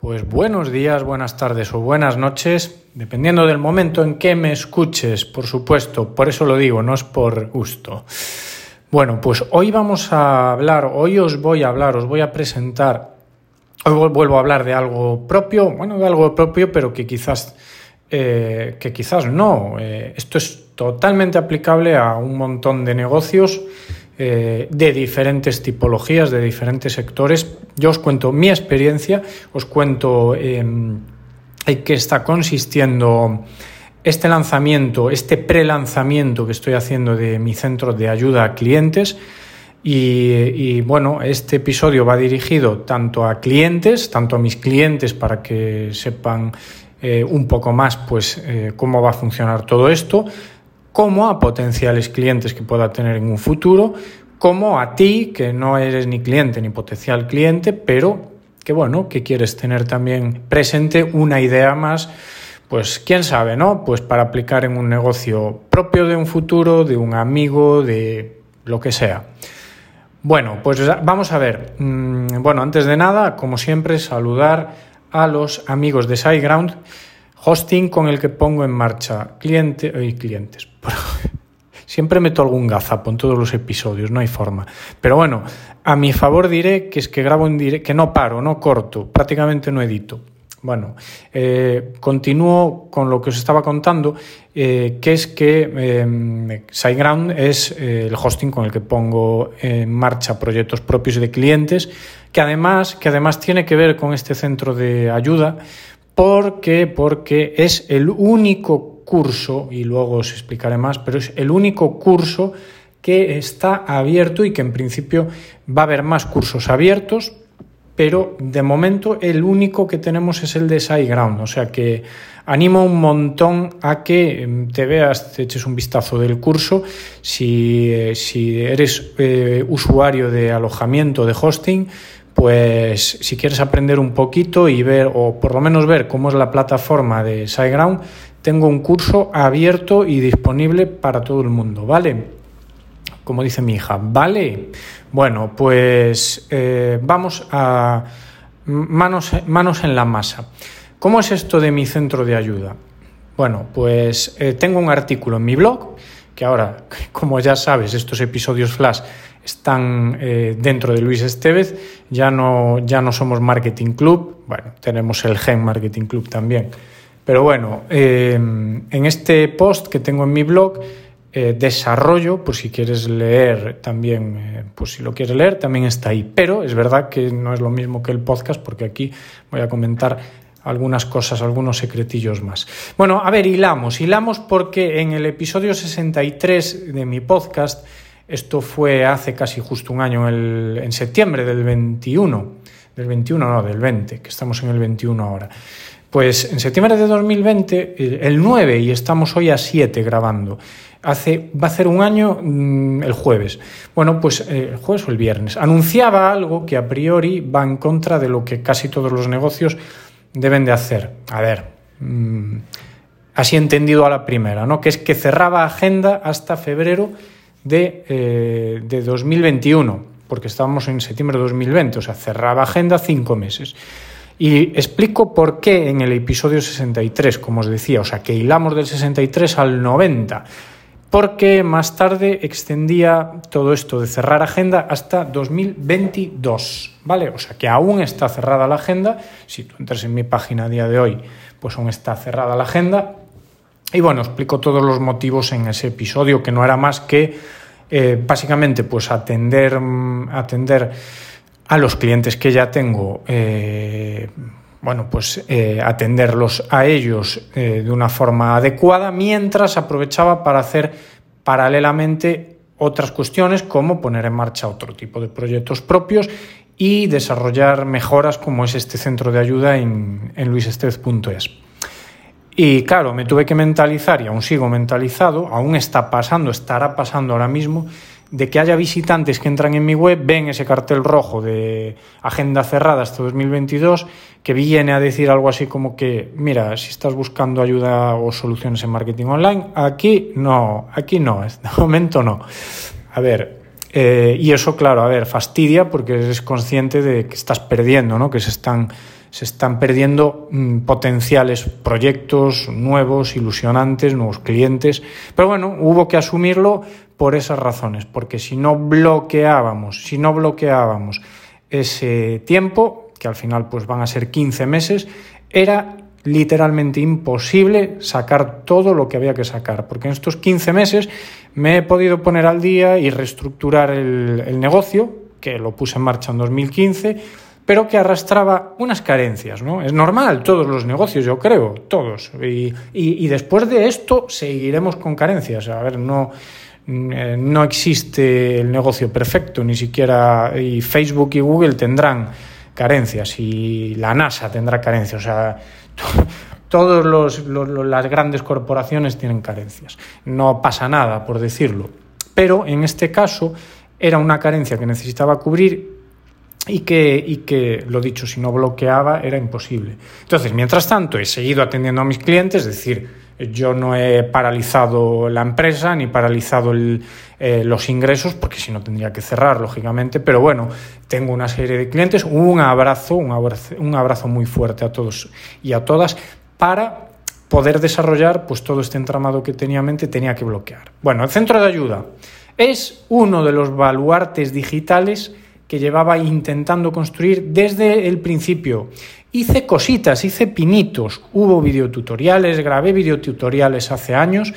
Pues buenos días, buenas tardes o buenas noches, dependiendo del momento en que me escuches, por supuesto, por eso lo digo, no es por gusto. Bueno, pues hoy vamos a hablar, hoy os voy a hablar, os voy a presentar, hoy vuelvo a hablar de algo propio, bueno, de algo propio, pero que quizás, eh, que quizás no. Eh, esto es totalmente aplicable a un montón de negocios eh, de diferentes tipologías, de diferentes sectores. Yo os cuento mi experiencia, os cuento em, en qué está consistiendo este lanzamiento, este pre-lanzamiento que estoy haciendo de mi centro de ayuda a clientes. Y, bueno, este episodio va dirigido tanto a clientes, tanto a mis clientes para que sepan eh, un poco más pues eh, cómo va a funcionar todo esto, como a potenciales clientes que pueda tener en un futuro, como a ti, que no eres ni cliente ni potencial cliente, pero que bueno, que quieres tener también presente una idea más, pues quién sabe, ¿no? Pues para aplicar en un negocio propio de un futuro, de un amigo, de lo que sea. Bueno, pues vamos a ver. Mm, bueno, antes de nada, como siempre, saludar a los amigos de SiteGround hosting con el que pongo en marcha cliente, y clientes. Siempre meto algún gazapo en todos los episodios, no hay forma. Pero bueno, a mi favor diré que es que grabo en directo, que no paro, no corto, prácticamente no edito. Bueno, eh, continúo con lo que os estaba contando, eh, que es que eh, SiteGround es eh, el hosting con el que pongo en marcha proyectos propios de clientes, que además, que además tiene que ver con este centro de ayuda, ¿Por qué? Porque es el único curso, y luego os explicaré más, pero es el único curso que está abierto y que en principio va a haber más cursos abiertos, pero de momento el único que tenemos es el de SiteGround, o sea que animo un montón a que em, te veas, te eches un vistazo del curso, si, eh, si eres eh, usuario de alojamiento, de hosting, pues si quieres aprender un poquito y ver, o por lo menos ver cómo es la plataforma de SiteGround, tengo un curso abierto y disponible para todo el mundo, ¿vale? Como dice mi hija, ¿vale? Bueno, pues eh, vamos a manos, manos en la masa. ¿Cómo es esto de mi centro de ayuda? Bueno, pues eh, tengo un artículo en mi blog, que ahora, como ya sabes, estos episodios flash están eh, dentro de Luis Estevez, ya no, ya no somos Marketing Club, bueno, tenemos el Gen Marketing Club también. Pero bueno, eh, en este post que tengo en mi blog, eh, desarrollo, pues si quieres leer también, pues si lo quieres leer, también está ahí. Pero es verdad que no es lo mismo que el podcast, porque aquí voy a comentar algunas cosas, algunos secretillos más. Bueno, a ver, hilamos, hilamos porque en el episodio 63 de mi podcast, esto fue hace casi justo un año, en septiembre del 21, del 21 no, del 20, que estamos en el 21 ahora. Pues en septiembre de 2020, el 9, y estamos hoy a 7 grabando. Hace, va a ser un año mm, el jueves. Bueno, pues eh, el jueves o el viernes. Anunciaba algo que a priori va en contra de lo que casi todos los negocios deben de hacer. A ver, mm, así entendido a la primera, ¿no? Que es que cerraba agenda hasta febrero de, 2021, eh, porque estábamos en septiembre de 2020, o sea, cerraba agenda cinco meses. Y explico por qué en el episodio 63, como os decía, o sea, que hilamos del 63 al 90, porque más tarde extendía todo esto de cerrar agenda hasta 2022, ¿vale? O sea, que aún está cerrada la agenda, si tú entras en mi página a día de hoy, pues aún está cerrada la agenda, y bueno, explico todos los motivos en ese episodio, que no era más que eh, básicamente pues atender, mm, atender a los clientes que ya tengo, eh, bueno, pues eh, atenderlos a ellos de una forma adecuada, mientras aprovechaba para hacer paralelamente otras cuestiones como poner en marcha otro tipo de proyectos propios y desarrollar mejoras como es este centro de ayuda en, en luisestevez.es. Y claro, me tuve que mentalizar, y aún sigo mentalizado, aún está pasando, estará pasando ahora mismo, de que haya visitantes que entran en mi web, ven ese cartel rojo de agenda cerrada hasta 2022, que viene a decir algo así como que, mira, si estás buscando ayuda o soluciones en marketing online, aquí no, aquí no, de momento no. A ver, eh, y eso, claro, a ver, fastidia porque eres consciente de que estás perdiendo, ¿no? Que se están se están perdiendo mm, potenciales proyectos nuevos, ilusionantes, nuevos clientes. Pero bueno, hubo que asumirlo por esas razones, porque si no bloqueábamos, si no bloqueábamos ese tiempo, que al final pues van a ser 15 meses, era literalmente imposible sacar todo lo que había que sacar, porque en estos 15 meses me he podido poner al día y reestructurar el, el negocio, que lo puse en marcha en 2015, pero que arrastraba unas carencias, ¿no? Es normal, todos los negocios, yo creo, todos. Y, y, y después de esto seguiremos con carencias. A ver, no, eh, no existe el negocio perfecto, ni siquiera y Facebook y Google tendrán carencias y la NASA tendrá carencias. O sea, todas los, las grandes corporaciones tienen carencias. No pasa nada, por decirlo. Pero en este caso era una carencia que necesitaba cubrir y que, y que, lo dicho, si no bloqueaba era imposible. Entonces, mientras tanto, he seguido atendiendo a mis clientes, es decir, yo no he paralizado la empresa ni paralizado el, eh, los ingresos, porque si no tendría que cerrar, lógicamente, pero bueno, tengo una serie de clientes, un abrazo, un abrazo, un abrazo muy fuerte a todos y a todas para poder desarrollar pues todo este entramado que tenía en mente tenía que bloquear. Bueno, el centro de ayuda es uno de los baluartes digitales que llevaba intentando construir desde el principio. Hice cositas, hice pinitos, hubo videotutoriales, grabé videotutoriales hace años,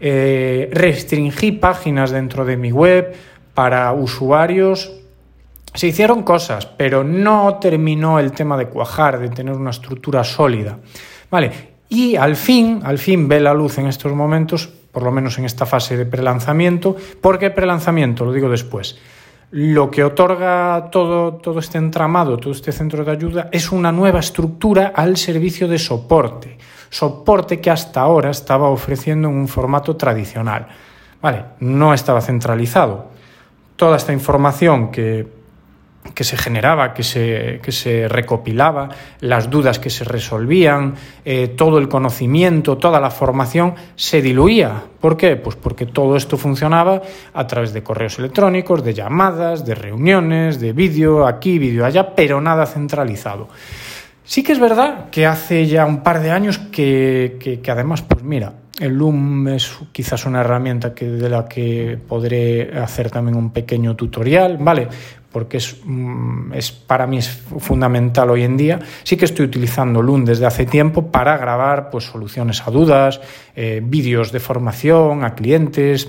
eh, restringí páginas dentro de mi web para usuarios. Se hicieron cosas, pero no terminó el tema de cuajar, de tener una estructura sólida. Vale, y al fin, al fin ve la luz en estos momentos, por lo menos en esta fase de prelanzamiento. ¿Por qué prelanzamiento? Lo digo después. Lo que otorga todo, todo este entramado, todo este centro de ayuda, es una nueva estructura al servicio de soporte. Soporte que hasta ahora estaba ofreciendo en un formato tradicional. Vale, no estaba centralizado. Toda esta información que que se generaba, que se, que se recopilaba, las dudas que se resolvían, eh, todo el conocimiento, toda la formación se diluía. ¿Por qué? Pues porque todo esto funcionaba a través de correos electrónicos, de llamadas, de reuniones, de vídeo aquí, vídeo allá, pero nada centralizado. Sí que es verdad que hace ya un par de años que, que, además, pues mira, el Loom es quizás una herramienta que, de la que podré hacer también un pequeño tutorial, ¿vale? Porque es, mm, es, para mí es fundamental hoy en día. Sí que estoy utilizando Loom desde hace tiempo para grabar pues, soluciones a dudas, eh, vídeos de formación a clientes,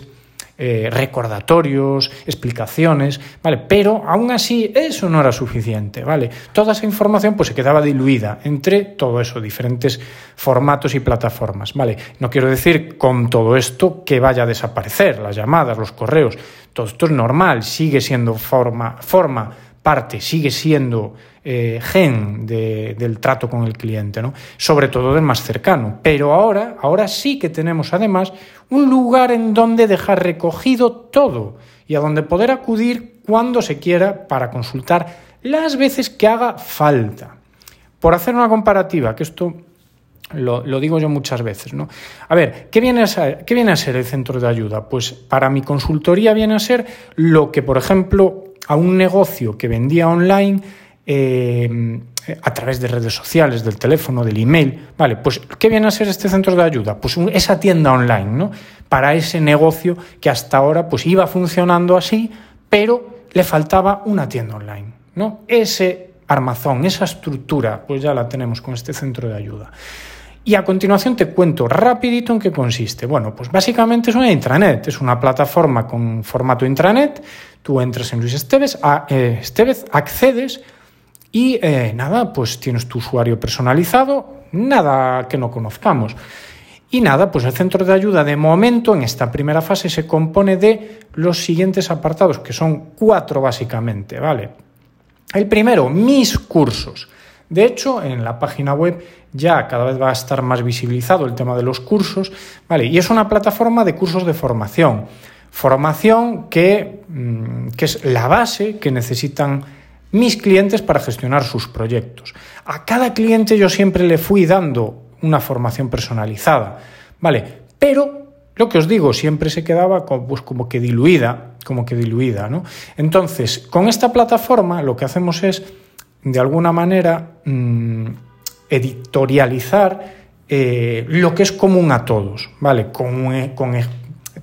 eh, recordatorios, explicaciones, ¿vale? Pero aún así eso no era suficiente, ¿vale? Toda esa información pues se quedaba diluida entre todo eso, diferentes formatos y plataformas, ¿vale? No quiero decir con todo esto que vaya a desaparecer, las llamadas, los correos, todo esto es normal, sigue siendo forma, forma parte, sigue siendo eh, gen de, del trato con el cliente, ¿no? sobre todo del más cercano. Pero ahora, ahora sí que tenemos además un lugar en donde dejar recogido todo y a donde poder acudir cuando se quiera para consultar las veces que haga falta. Por hacer una comparativa, que esto lo, digo yo muchas veces, ¿no? A ver, ¿qué viene a, ¿qué viene a ser el centro de ayuda? Pues para mi consultoría viene a ser lo que, por ejemplo, a un negocio que vendía online eh, a través de redes sociales, del teléfono, del email. Vale, pues ¿qué viene a ser este centro de ayuda? Pues esa tienda online, ¿no? Para ese negocio que hasta ahora pues iba funcionando así, pero le faltaba una tienda online, ¿no? Ese armazón, esa estructura, pues ya la tenemos con este centro de ayuda. Y a continuación te cuento rapidito en qué consiste. Bueno, pues básicamente es una intranet, es una plataforma con formato intranet. Tú entras en Luis Esteves, a, eh, Esteves accedes y eh, nada, pues tienes tu usuario personalizado, nada que no conozcamos. Y nada, pues el centro de ayuda de momento en esta primera fase se compone de los siguientes apartados, que son cuatro básicamente, ¿vale? El primero, mis cursos. De hecho, en la página web ya cada vez va a estar más visibilizado el tema de los cursos, ¿vale? Y es una plataforma de cursos de formación. Formación que, mm, que es la base que necesitan mis clientes para gestionar sus proyectos. A cada cliente yo siempre le fui dando una formación personalizada, ¿vale? Pero lo que os digo, siempre se quedaba como, pues, como que diluida, como que diluida, ¿no? Entonces, con esta plataforma lo que hacemos es de alguna manera, mm, editorializar eh, lo que es común a todos, ¿vale? Con, eh, con,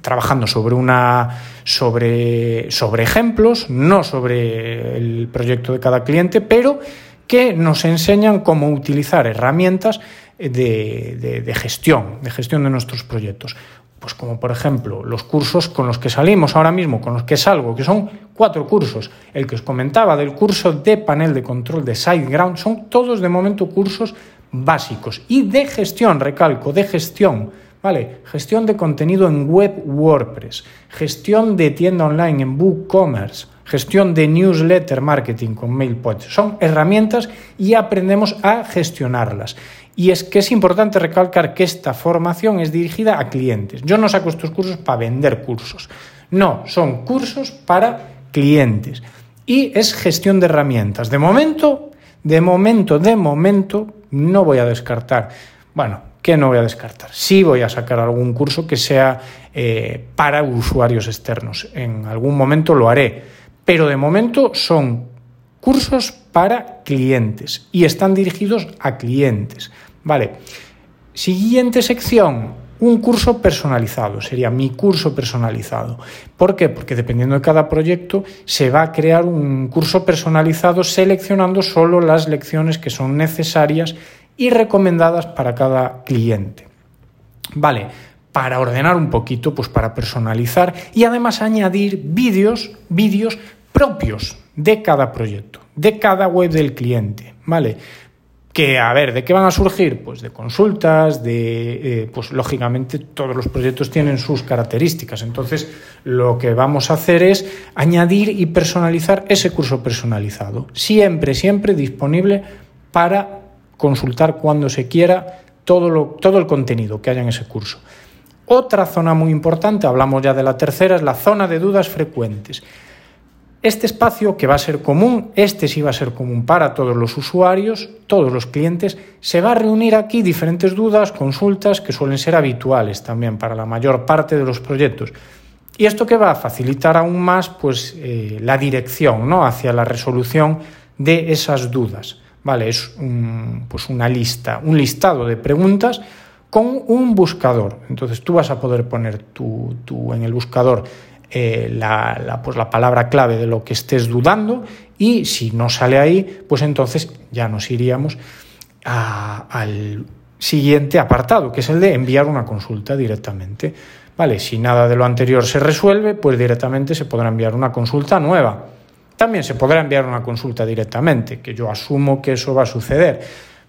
trabajando sobre una sobre, sobre ejemplos, no sobre el proyecto de cada cliente, pero que nos enseñan cómo utilizar herramientas de, de, gestión, de gestión de nuestros proyectos. Pues como por ejemplo los cursos con los que salimos ahora mismo, con los que salgo, que son cuatro cursos. El que os comentaba del curso de panel de control de SiteGround, son todos de momento cursos básicos y de gestión, recalco, de gestión. ¿Vale? Gestión de contenido en web WordPress, gestión de tienda online en WooCommerce, gestión de newsletter marketing con MailPoint. Son herramientas y aprendemos a gestionarlas. Y es que es importante recalcar que esta formación es dirigida a clientes. Yo no saco estos cursos para vender cursos. No, son cursos para clientes. Y es gestión de herramientas. De momento, de momento, de momento, no voy a descartar. Bueno, ¿qué no voy a descartar? Sí voy a sacar algún curso que sea eh, para usuarios externos. En algún momento lo haré. Pero de momento son cursos para clientes y están dirigidos a clientes. Vale. Siguiente sección, un curso personalizado, sería mi curso personalizado. ¿Por qué? Porque dependiendo de cada proyecto se va a crear un curso personalizado seleccionando solo las lecciones que son necesarias y recomendadas para cada cliente. Vale, para ordenar un poquito, pues para personalizar y además añadir vídeos, vídeos propios de cada proyecto, de cada web del cliente, ¿vale? Que, a ver, ¿de qué van a surgir? Pues de consultas, de, eh, pues lógicamente todos los proyectos tienen sus características. Entonces, lo que vamos a hacer es añadir y personalizar ese curso personalizado. Siempre, siempre disponible para consultar cuando se quiera todo, todo el contenido que haya en ese curso. Otra zona muy importante, hablamos ya de la tercera, es la zona de dudas frecuentes. Este espacio que va a ser común, este sí va a ser común para todos los usuarios, todos los clientes, se va a reunir aquí diferentes dudas, consultas que suelen ser habituales también para la mayor parte de los proyectos. Y esto que va a facilitar aún más pues, eh, la dirección ¿no? hacia la resolución de esas dudas. Vale, es pues una lista, un listado de preguntas con un buscador. Entonces tú vas a poder poner tu, tu en el buscador eh, la, pues la palabra clave de lo que estés dudando y si no sale ahí, pues entonces ya nos iríamos al siguiente apartado, que es el de enviar una consulta directamente. Vale, si nada de lo anterior se resuelve, pues directamente se podrá enviar una consulta nueva. También se podrá enviar una consulta directamente, que yo asumo que eso va a suceder.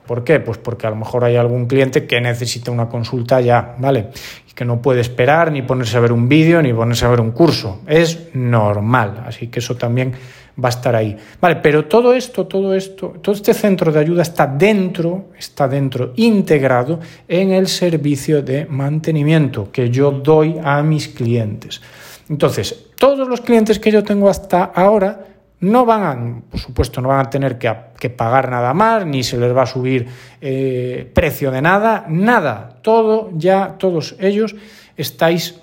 ¿Por qué? Pues porque a lo mejor hay algún cliente que necesita una consulta ya, ¿vale? que no puede esperar ni ponerse a ver un vídeo ni ponerse a ver un curso. Es normal, así que eso también va a estar ahí. Vale, pero todo esto, todo esto, todo este centro de ayuda está dentro, está dentro, integrado en el servicio de mantenimiento que yo doy a mis clientes. Entonces, todos los clientes que yo tengo hasta ahora no van a, por supuesto, no van a tener que, pagar nada más, ni se les va a subir eh, precio de nada, nada. Todo ya, todos ellos estáis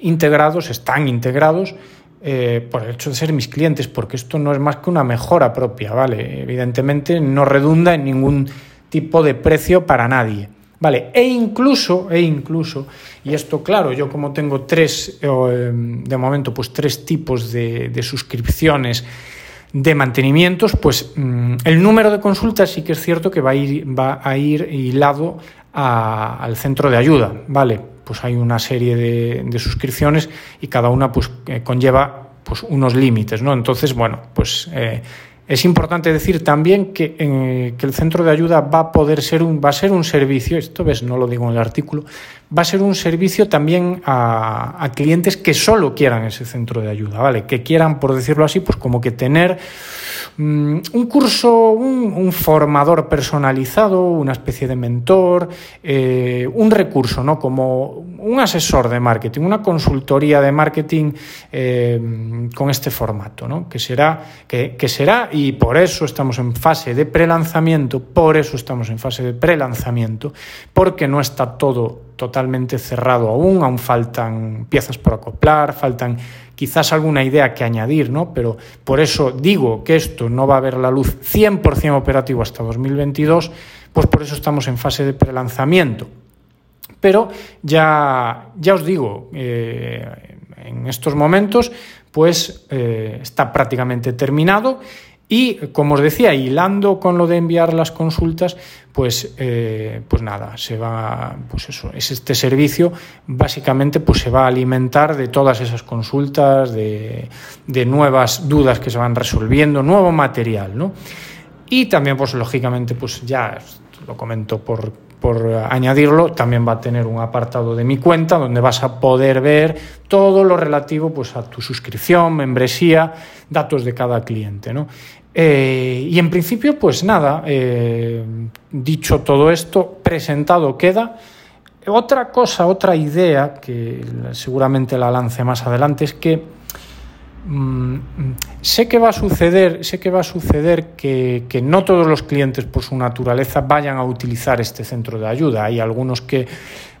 integrados, están integrados eh, por el hecho de ser mis clientes, porque esto no es más que una mejora propia, ¿vale? Evidentemente no redunda en ningún tipo de precio para nadie. Vale, e incluso, e incluso, y esto claro, yo como tengo tres, em, de momento, pues tres tipos de, suscripciones de mantenimientos, pues mm, el número de consultas sí que es cierto que va a ir, va a ir hilado al centro de ayuda, ¿vale? Pues hay una serie de, suscripciones y cada una pues eh, conlleva pues unos límites, ¿no? Entonces, bueno, pues eh, es importante decir también que, eh, que, el centro de ayuda va a poder ser un, va a ser un servicio, esto ves, no lo digo en el artículo, va a ser un servicio también a, a clientes que solo quieran ese centro de ayuda, ¿vale? Que quieran, por decirlo así, pues como que tener un curso, un, formador personalizado, una especie de mentor, eh, un recurso, ¿no? Como un asesor de marketing, una consultoría de marketing eh, con este formato, ¿no? Que será, que será, y por eso estamos en fase de prelanzamiento, por eso estamos en fase de prelanzamiento, porque no está todo totalmente cerrado aún, aún faltan piezas por acoplar, faltan quizás alguna idea que añadir, ¿no? Pero por eso digo que esto no va a ver la luz 100% operativo hasta 2022, pues por eso estamos en fase de prelanzamiento. Pero ya, ya os digo, eh, en estos momentos, pues eh, está prácticamente terminado y como os decía, hilando con lo de enviar las consultas, pues, eh, pues nada, se va, pues eso, es este servicio básicamente pues se va a alimentar de todas esas consultas, de, de nuevas dudas que se van resolviendo, nuevo material, ¿no? Y también, pues lógicamente, pues ya lo comento por, por añadirlo, también va a tener un apartado de mi cuenta donde vas a poder ver todo lo relativo pues, a tu suscripción, membresía, datos de cada cliente. ¿no? Eh, y en principio, pues nada, eh, dicho todo esto, presentado queda. Otra cosa, otra idea que seguramente la lance más adelante es que mm, sé que va a suceder, sé que va a suceder que, no todos los clientes por su naturaleza vayan a utilizar este centro de ayuda. Hay algunos que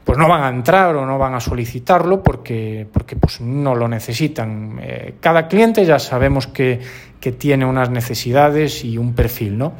pues no van a entrar o no van a solicitarlo porque, porque pues no lo necesitan. Eh, cada cliente ya sabemos que, que, tiene unas necesidades y un perfil, ¿no?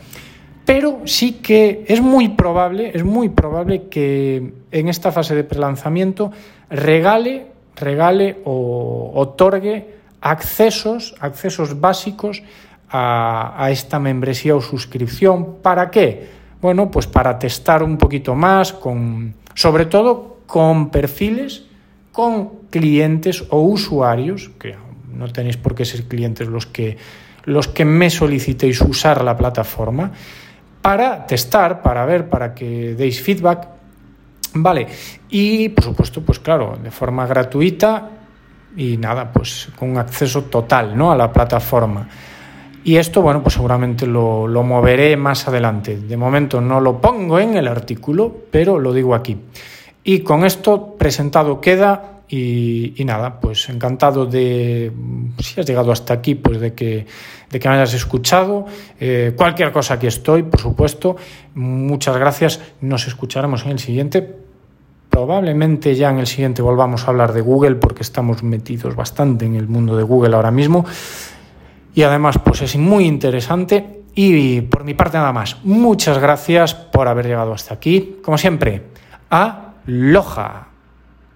Pero sí que es muy probable, es muy probable que en esta fase de prelanzamiento regale, regale o otorgue accesos, accesos básicos a, esta membresía o suscripción. ¿Para qué? Bueno, pues para testar un poquito más con sobre todo con perfiles, con clientes o usuarios, que no tenéis por qué ser clientes los que, los que me solicitéis usar la plataforma, para testar, para ver, para que deis feedback. Vale, y por supuesto, pues claro, de forma gratuita y nada, pues con acceso total ¿no? a la plataforma. Y esto, bueno, pues seguramente lo, moveré más adelante. De momento no lo pongo en el artículo, pero lo digo aquí. Y con esto presentado queda y, nada, pues encantado de, si has llegado hasta aquí, pues de que, de que me hayas escuchado. Eh, cualquier cosa aquí estoy, por supuesto. Muchas gracias. Nos escucharemos en el siguiente. Probablemente ya en el siguiente volvamos a hablar de Google porque estamos metidos bastante en el mundo de Google ahora mismo y además pues es muy interesante y por mi parte nada más. Muchas gracias por haber llegado hasta aquí. Como siempre, a Loja.